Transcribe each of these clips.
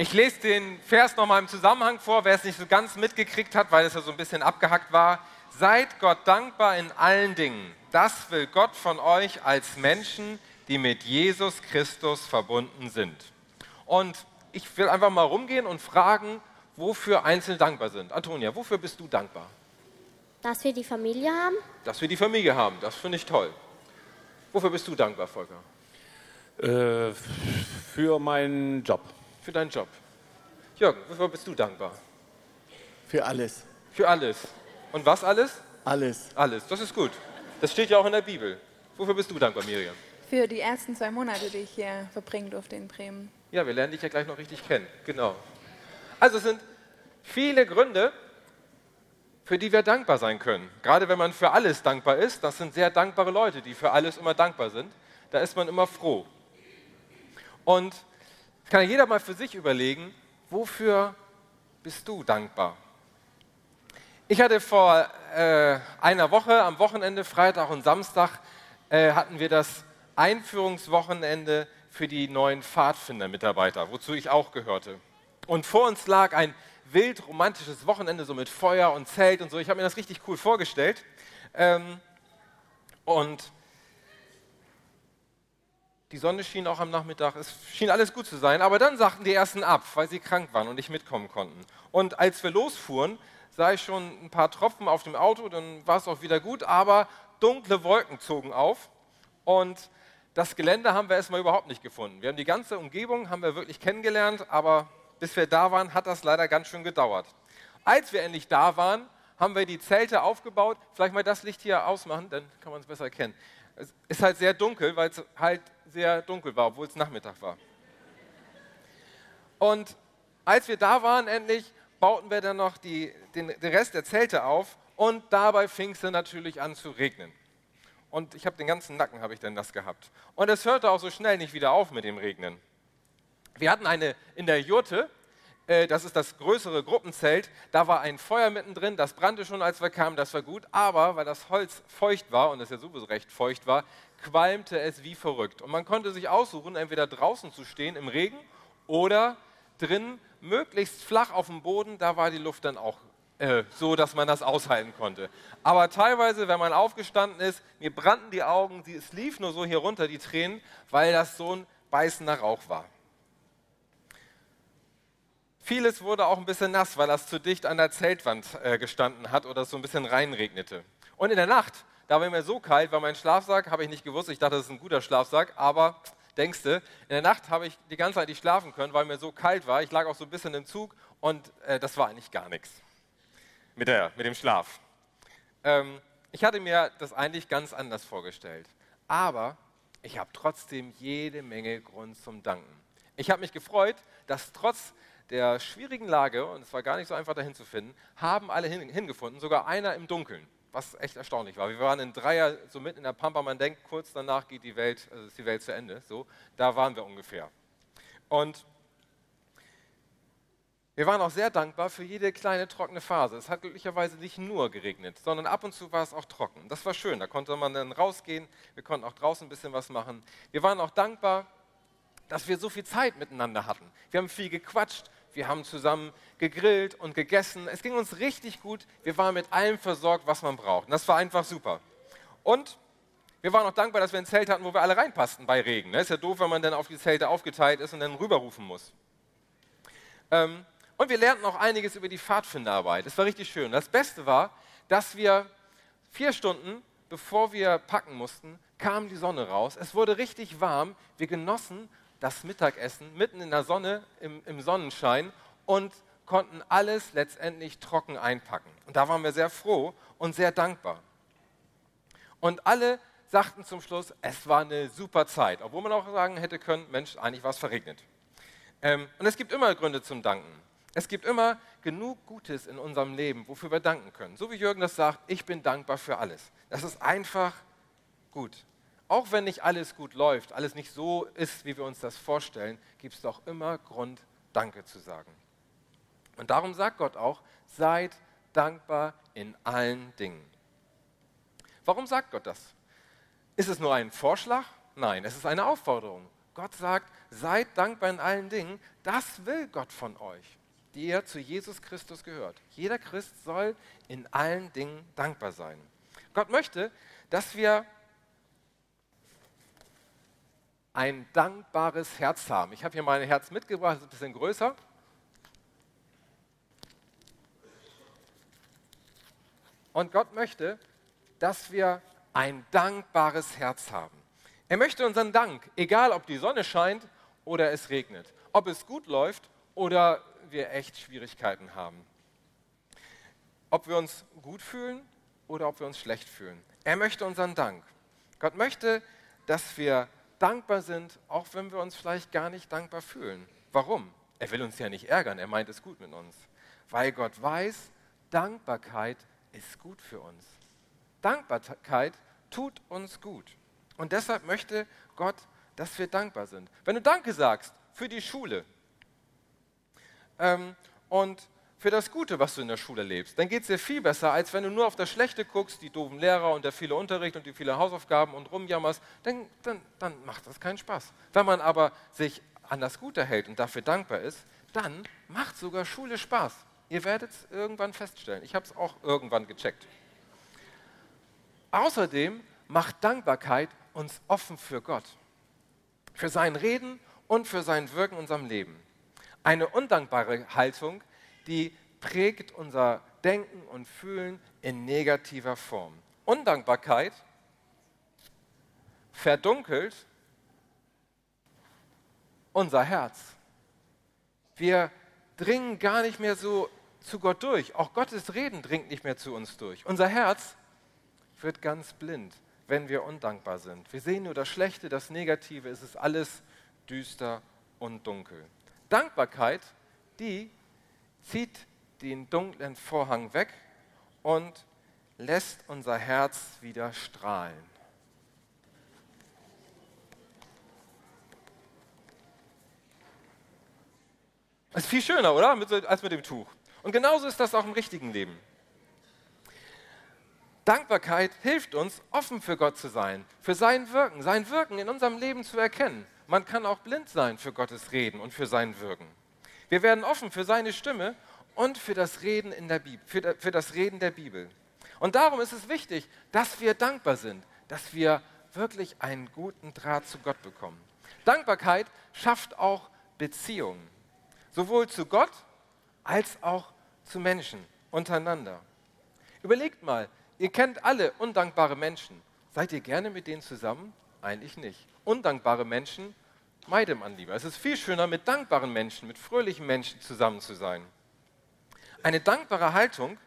Ich lese den Vers nochmal im Zusammenhang vor, wer es nicht so ganz mitgekriegt hat, weil es ja so ein bisschen abgehackt war. Seid Gott dankbar in allen Dingen. Das will Gott von euch als Menschen, die mit Jesus Christus verbunden sind. Und ich will einfach mal rumgehen und fragen, wofür einzeln dankbar sind. Antonia, wofür bist du dankbar? Dass wir die Familie haben. Dass wir die Familie haben, das finde ich toll. Wofür bist du dankbar, Volker? Äh, für meinen Job. Für deinen Job. Jürgen, wofür bist du dankbar? Für alles. Für alles. Und was alles? Alles. Alles, das ist gut. Das steht ja auch in der Bibel. Wofür bist du dankbar, Miriam? Für die ersten zwei Monate, die ich hier verbringen durfte in Bremen. Ja, wir lernen dich ja gleich noch richtig kennen. Genau. Also es sind viele Gründe, für die wir dankbar sein können. Gerade wenn man für alles dankbar ist, das sind sehr dankbare Leute, die für alles immer dankbar sind. Da ist man immer froh. Und kann ja jeder mal für sich überlegen, wofür bist du dankbar? Ich hatte vor äh, einer Woche, am Wochenende, Freitag und Samstag, äh, hatten wir das Einführungswochenende für die neuen Pfadfinder-Mitarbeiter, wozu ich auch gehörte. Und vor uns lag ein wild romantisches Wochenende, so mit Feuer und Zelt und so. Ich habe mir das richtig cool vorgestellt. Ähm, und die Sonne schien auch am Nachmittag, es schien alles gut zu sein, aber dann sagten die ersten ab, weil sie krank waren und nicht mitkommen konnten. Und als wir losfuhren, sah ich schon ein paar Tropfen auf dem Auto, dann war es auch wieder gut, aber dunkle Wolken zogen auf und das Gelände haben wir erstmal überhaupt nicht gefunden. Wir haben die ganze Umgebung haben wir wirklich kennengelernt, aber bis wir da waren, hat das leider ganz schön gedauert. Als wir endlich da waren, haben wir die Zelte aufgebaut. Vielleicht mal das Licht hier ausmachen, dann kann man es besser erkennen. Es ist halt sehr dunkel, weil es halt sehr dunkel war, obwohl es Nachmittag war. Und als wir da waren, endlich bauten wir dann noch die, den, den Rest der Zelte auf und dabei fing es dann natürlich an zu regnen. Und ich habe den ganzen Nacken, habe ich dann das gehabt. Und es hörte auch so schnell nicht wieder auf mit dem Regnen. Wir hatten eine in der Jurte, äh, das ist das größere Gruppenzelt, da war ein Feuer mittendrin, das brannte schon, als wir kamen, das war gut, aber weil das Holz feucht war und es ja sowieso recht feucht war, qualmte es wie verrückt. Und man konnte sich aussuchen, entweder draußen zu stehen im Regen oder drin, möglichst flach auf dem Boden, da war die Luft dann auch äh, so, dass man das aushalten konnte. Aber teilweise, wenn man aufgestanden ist, mir brannten die Augen, es lief nur so hier runter, die Tränen, weil das so ein beißender Rauch war. Vieles wurde auch ein bisschen nass, weil das zu dicht an der Zeltwand äh, gestanden hat oder es so ein bisschen reinregnete. Und in der Nacht, da war mir so kalt, weil mein Schlafsack, habe ich nicht gewusst, ich dachte, das ist ein guter Schlafsack, aber denkste, in der Nacht habe ich die ganze Zeit nicht schlafen können, weil mir so kalt war. Ich lag auch so ein bisschen im Zug und äh, das war eigentlich gar nichts mit, der, mit dem Schlaf. Ähm, ich hatte mir das eigentlich ganz anders vorgestellt, aber ich habe trotzdem jede Menge Grund zum Danken. Ich habe mich gefreut, dass trotz der schwierigen Lage, und es war gar nicht so einfach dahin zu finden, haben alle hin, hingefunden, sogar einer im Dunkeln, was echt erstaunlich war. Wir waren in Dreier, so mitten in der Pampa, man denkt, kurz danach geht die Welt, also ist die Welt zu Ende, so, da waren wir ungefähr. Und wir waren auch sehr dankbar für jede kleine trockene Phase. Es hat glücklicherweise nicht nur geregnet, sondern ab und zu war es auch trocken. Das war schön, da konnte man dann rausgehen, wir konnten auch draußen ein bisschen was machen. Wir waren auch dankbar, dass wir so viel Zeit miteinander hatten. Wir haben viel gequatscht, wir haben zusammen gegrillt und gegessen. Es ging uns richtig gut. Wir waren mit allem versorgt, was man braucht. Und das war einfach super. Und wir waren auch dankbar, dass wir ein Zelt hatten, wo wir alle reinpassten bei Regen. Ne? Ist ja doof, wenn man dann auf die Zelte aufgeteilt ist und dann rüberrufen muss. Ähm, und wir lernten auch einiges über die Pfadfinderarbeit. Das war richtig schön. Das Beste war, dass wir vier Stunden, bevor wir packen mussten, kam die Sonne raus. Es wurde richtig warm. Wir genossen das Mittagessen mitten in der Sonne, im, im Sonnenschein und konnten alles letztendlich trocken einpacken. Und da waren wir sehr froh und sehr dankbar. Und alle sagten zum Schluss, es war eine super Zeit, obwohl man auch sagen hätte können, Mensch, eigentlich war es verregnet. Ähm, und es gibt immer Gründe zum Danken. Es gibt immer genug Gutes in unserem Leben, wofür wir danken können. So wie Jürgen das sagt, ich bin dankbar für alles. Das ist einfach gut auch wenn nicht alles gut läuft, alles nicht so ist, wie wir uns das vorstellen, gibt es doch immer Grund, Danke zu sagen. Und darum sagt Gott auch, seid dankbar in allen Dingen. Warum sagt Gott das? Ist es nur ein Vorschlag? Nein, es ist eine Aufforderung. Gott sagt, seid dankbar in allen Dingen. Das will Gott von euch, die ihr zu Jesus Christus gehört. Jeder Christ soll in allen Dingen dankbar sein. Gott möchte, dass wir ein dankbares Herz haben. Ich habe hier mein Herz mitgebracht, das ist ein bisschen größer. Und Gott möchte, dass wir ein dankbares Herz haben. Er möchte unseren Dank, egal ob die Sonne scheint oder es regnet, ob es gut läuft oder wir echt Schwierigkeiten haben, ob wir uns gut fühlen oder ob wir uns schlecht fühlen. Er möchte unseren Dank. Gott möchte, dass wir dankbar sind, auch wenn wir uns vielleicht gar nicht dankbar fühlen. Warum? Er will uns ja nicht ärgern, er meint es gut mit uns. Weil Gott weiß, Dankbarkeit ist gut für uns. Dankbarkeit tut uns gut. Und deshalb möchte Gott, dass wir dankbar sind. Wenn du Danke sagst für die Schule ähm, und für das Gute, was du in der Schule lebst, dann geht es dir viel besser, als wenn du nur auf das Schlechte guckst, die doofen Lehrer und der viele Unterricht und die viele Hausaufgaben und rumjammerst, dann, dann, dann macht das keinen Spaß. Wenn man aber sich an das Gute hält und dafür dankbar ist, dann macht sogar Schule Spaß. Ihr werdet es irgendwann feststellen. Ich habe es auch irgendwann gecheckt. Außerdem macht Dankbarkeit uns offen für Gott, für sein Reden und für sein Wirken in unserem Leben. Eine undankbare Haltung die prägt unser Denken und Fühlen in negativer Form. Undankbarkeit verdunkelt unser Herz. Wir dringen gar nicht mehr so zu Gott durch. Auch Gottes Reden dringt nicht mehr zu uns durch. Unser Herz wird ganz blind, wenn wir undankbar sind. Wir sehen nur das Schlechte, das Negative, es ist alles düster und dunkel. Dankbarkeit, die zieht den dunklen Vorhang weg und lässt unser Herz wieder strahlen. Das ist viel schöner, oder? Als mit dem Tuch. Und genauso ist das auch im richtigen Leben. Dankbarkeit hilft uns, offen für Gott zu sein, für sein Wirken, sein Wirken in unserem Leben zu erkennen. Man kann auch blind sein für Gottes Reden und für sein Wirken. Wir werden offen für seine Stimme und für das Reden, in der Bibel, für, das Reden der Bibel. Und darum ist es wichtig, dass wir dankbar sind, dass wir wirklich einen guten Draht zu Gott bekommen. Dankbarkeit schafft auch Beziehungen, sowohl zu Gott als auch zu Menschen untereinander. Überlegt mal, ihr kennt alle undankbare Menschen. Seid ihr gerne mit denen zusammen? Eigentlich nicht. Undankbare Menschen meide man lieber. Es ist viel schöner, mit dankbaren Menschen, mit fröhlichen Menschen zusammen zu sein. Eine dankbare Haltung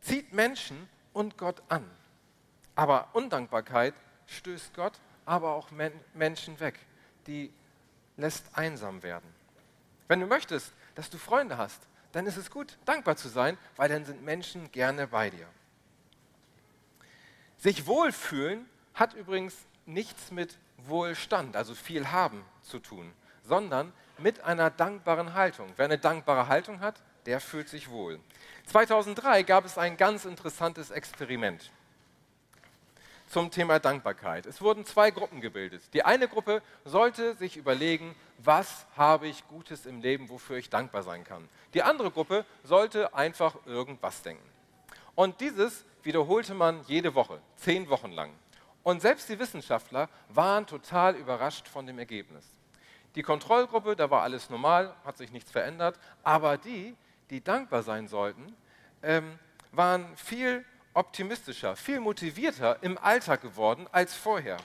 zieht Menschen und Gott an. Aber Undankbarkeit stößt Gott, aber auch Men Menschen weg. Die lässt einsam werden. Wenn du möchtest, dass du Freunde hast, dann ist es gut, dankbar zu sein, weil dann sind Menschen gerne bei dir. Sich wohlfühlen hat übrigens nichts mit Wohlstand, also viel haben zu tun, sondern mit einer dankbaren Haltung. Wer eine dankbare Haltung hat, der fühlt sich wohl. 2003 gab es ein ganz interessantes Experiment zum Thema Dankbarkeit. Es wurden zwei Gruppen gebildet. Die eine Gruppe sollte sich überlegen, was habe ich Gutes im Leben, wofür ich dankbar sein kann. Die andere Gruppe sollte einfach irgendwas denken. Und dieses wiederholte man jede Woche, zehn Wochen lang. Und selbst die Wissenschaftler waren total überrascht von dem Ergebnis. Die Kontrollgruppe, da war alles normal, hat sich nichts verändert, aber die, die dankbar sein sollten, ähm, waren viel optimistischer, viel motivierter im Alltag geworden als vorher.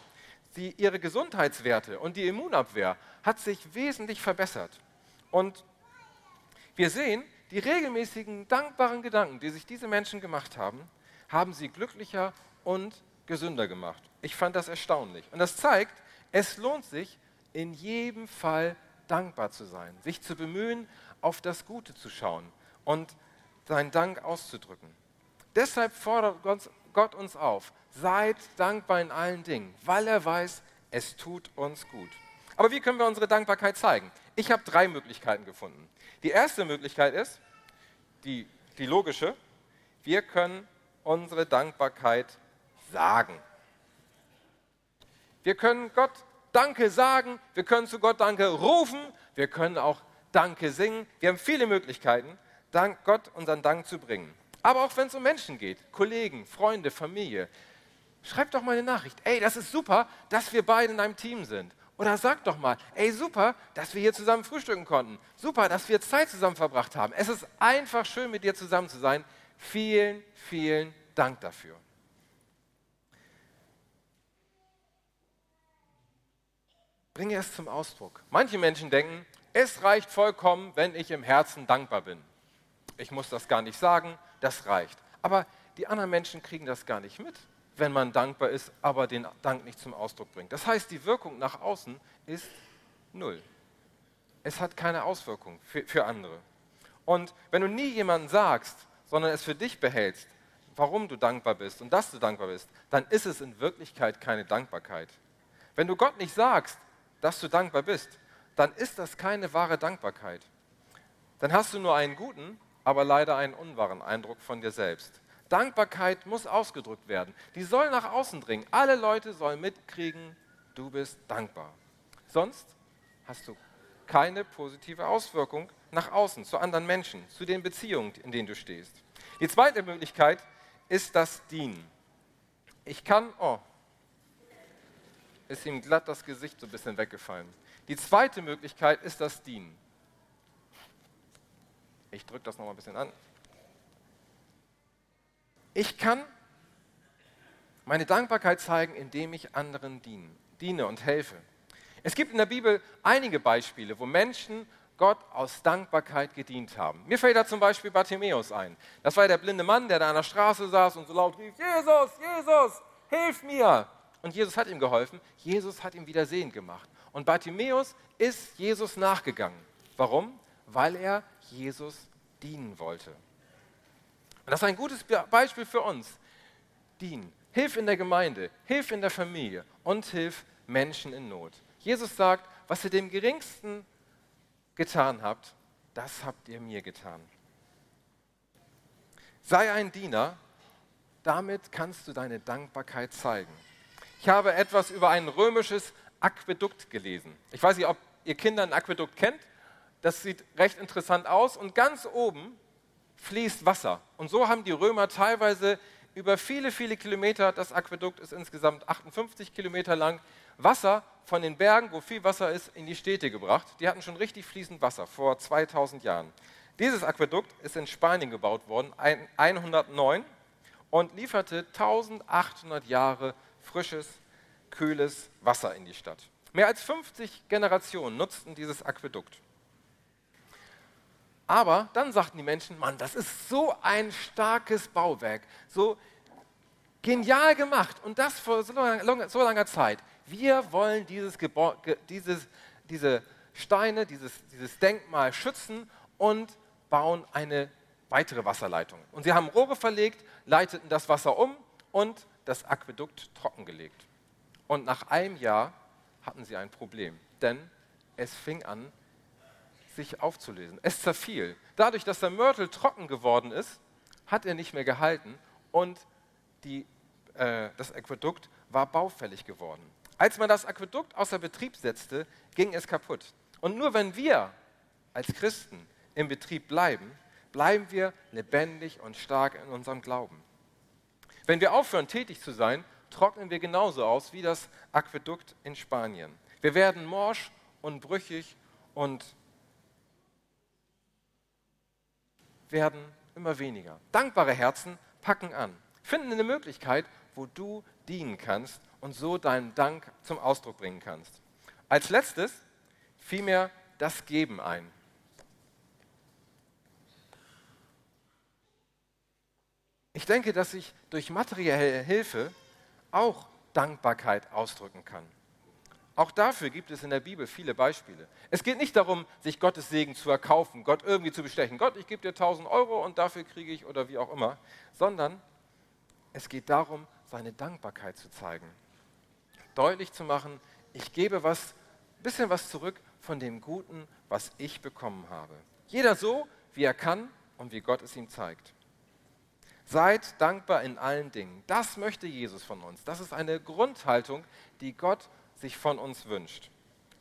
Die, ihre Gesundheitswerte und die Immunabwehr hat sich wesentlich verbessert. Und wir sehen, die regelmäßigen dankbaren Gedanken, die sich diese Menschen gemacht haben, haben sie glücklicher und gesünder gemacht. Ich fand das erstaunlich. Und das zeigt, es lohnt sich, in jedem Fall dankbar zu sein, sich zu bemühen, auf das Gute zu schauen und seinen Dank auszudrücken. Deshalb fordert Gott uns auf, seid dankbar in allen Dingen, weil er weiß, es tut uns gut. Aber wie können wir unsere Dankbarkeit zeigen? Ich habe drei Möglichkeiten gefunden. Die erste Möglichkeit ist, die, die logische, wir können unsere Dankbarkeit sagen. Wir können Gott Danke sagen, wir können zu Gott Danke rufen, wir können auch Danke singen. Wir haben viele Möglichkeiten, Dank Gott unseren Dank zu bringen. Aber auch wenn es um Menschen geht, Kollegen, Freunde, Familie, schreibt doch mal eine Nachricht. Ey, das ist super, dass wir beide in einem Team sind. Oder sagt doch mal, ey, super, dass wir hier zusammen frühstücken konnten. Super, dass wir Zeit zusammen verbracht haben. Es ist einfach schön, mit dir zusammen zu sein. Vielen, vielen Dank dafür. Bringe es zum Ausdruck. Manche Menschen denken, es reicht vollkommen, wenn ich im Herzen dankbar bin. Ich muss das gar nicht sagen, das reicht. Aber die anderen Menschen kriegen das gar nicht mit, wenn man dankbar ist, aber den Dank nicht zum Ausdruck bringt. Das heißt, die Wirkung nach außen ist null. Es hat keine Auswirkung für, für andere. Und wenn du nie jemandem sagst, sondern es für dich behältst, warum du dankbar bist und dass du dankbar bist, dann ist es in Wirklichkeit keine Dankbarkeit. Wenn du Gott nicht sagst, dass du dankbar bist, dann ist das keine wahre Dankbarkeit. Dann hast du nur einen guten, aber leider einen unwahren Eindruck von dir selbst. Dankbarkeit muss ausgedrückt werden. Die soll nach außen dringen. Alle Leute sollen mitkriegen, du bist dankbar. Sonst hast du keine positive Auswirkung nach außen, zu anderen Menschen, zu den Beziehungen, in denen du stehst. Die zweite Möglichkeit ist das Dienen. Ich kann, oh, ist ihm glatt das Gesicht so ein bisschen weggefallen. Die zweite Möglichkeit ist das Dienen. Ich drücke das nochmal ein bisschen an. Ich kann meine Dankbarkeit zeigen, indem ich anderen diene, diene und helfe. Es gibt in der Bibel einige Beispiele, wo Menschen Gott aus Dankbarkeit gedient haben. Mir fällt da zum Beispiel Bartimäus ein. Das war der blinde Mann, der da an der Straße saß und so laut rief, Jesus, Jesus, hilf mir. Und Jesus hat ihm geholfen. Jesus hat ihm wieder sehend gemacht. Und Bartimäus ist Jesus nachgegangen. Warum? Weil er Jesus dienen wollte. Und das ist ein gutes Beispiel für uns. Dienen. Hilf in der Gemeinde, hilf in der Familie und hilf Menschen in Not. Jesus sagt, was ihr dem Geringsten getan habt, das habt ihr mir getan. Sei ein Diener, damit kannst du deine Dankbarkeit zeigen. Ich habe etwas über ein römisches Aquädukt gelesen. Ich weiß nicht, ob ihr Kinder ein Aquädukt kennt. Das sieht recht interessant aus und ganz oben fließt Wasser. Und so haben die Römer teilweise über viele, viele Kilometer, das Aquädukt ist insgesamt 58 Kilometer lang, Wasser von den Bergen, wo viel Wasser ist, in die Städte gebracht. Die hatten schon richtig fließend Wasser vor 2000 Jahren. Dieses Aquädukt ist in Spanien gebaut worden, 109, und lieferte 1800 Jahre frisches, kühles Wasser in die Stadt. Mehr als 50 Generationen nutzten dieses Aquädukt. Aber dann sagten die Menschen, Mann, das ist so ein starkes Bauwerk, so genial gemacht und das vor so langer, so langer Zeit. Wir wollen dieses dieses, diese Steine, dieses, dieses Denkmal schützen und bauen eine weitere Wasserleitung. Und sie haben Rohre verlegt, leiteten das Wasser um und das Aquädukt trockengelegt. Und nach einem Jahr hatten sie ein Problem, denn es fing an, sich aufzulösen. Es zerfiel. Dadurch, dass der Mörtel trocken geworden ist, hat er nicht mehr gehalten und die, äh, das Aquädukt war baufällig geworden. Als man das Aquädukt außer Betrieb setzte, ging es kaputt. Und nur wenn wir als Christen im Betrieb bleiben, bleiben wir lebendig und stark in unserem Glauben. Wenn wir aufhören, tätig zu sein, trocknen wir genauso aus wie das Aquädukt in Spanien. Wir werden morsch und brüchig und werden immer weniger. Dankbare Herzen packen an, finden eine Möglichkeit, wo du dienen kannst und so deinen Dank zum Ausdruck bringen kannst. Als letztes fiel mir das Geben ein. Ich denke, dass ich durch materielle Hilfe auch Dankbarkeit ausdrücken kann. Auch dafür gibt es in der Bibel viele Beispiele. Es geht nicht darum, sich Gottes Segen zu erkaufen, Gott irgendwie zu bestechen. Gott, ich gebe dir 1000 Euro und dafür kriege ich oder wie auch immer, sondern es geht darum, seine Dankbarkeit zu zeigen. Deutlich zu machen, ich gebe was, ein bisschen was zurück von dem Guten, was ich bekommen habe. Jeder so, wie er kann und wie Gott es ihm zeigt. Seid dankbar in allen Dingen. Das möchte Jesus von uns. Das ist eine Grundhaltung, die Gott sich von uns wünscht,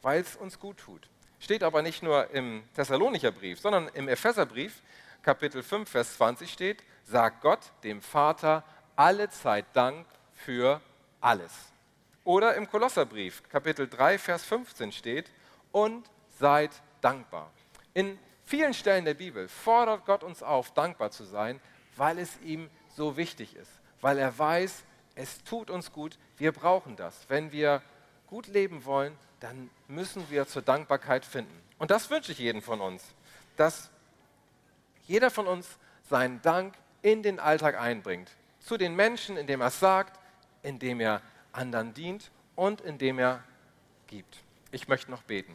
weil es uns gut tut. Steht aber nicht nur im Thessalonicher Brief, sondern im Epheserbrief, Kapitel 5, Vers 20 steht, sagt Gott dem Vater alle Zeit Dank für alles. Oder im Kolosserbrief, Kapitel 3, Vers 15 steht, und seid dankbar. In vielen Stellen der Bibel fordert Gott uns auf, dankbar zu sein, weil es ihm so wichtig ist, weil er weiß, es tut uns gut, wir brauchen das. Wenn wir gut leben wollen, dann müssen wir zur Dankbarkeit finden. Und das wünsche ich jedem von uns, dass jeder von uns seinen Dank in den Alltag einbringt. Zu den Menschen, indem er es sagt, indem er anderen dient und indem er gibt. Ich möchte noch beten.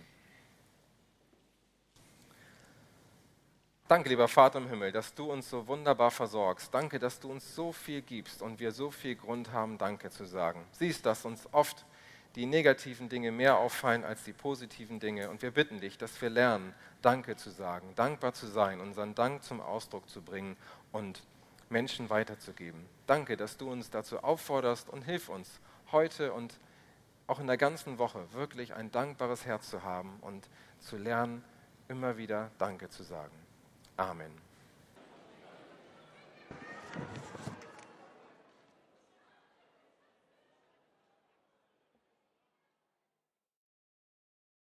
Danke, lieber Vater im Himmel, dass du uns so wunderbar versorgst. Danke, dass du uns so viel gibst und wir so viel Grund haben, Danke zu sagen. Siehst, dass uns oft die negativen Dinge mehr auffallen als die positiven Dinge. Und wir bitten dich, dass wir lernen, Danke zu sagen, dankbar zu sein, unseren Dank zum Ausdruck zu bringen und Menschen weiterzugeben. Danke, dass du uns dazu aufforderst und hilf uns heute und auch in der ganzen Woche wirklich ein dankbares Herz zu haben und zu lernen, immer wieder Danke zu sagen. Amen.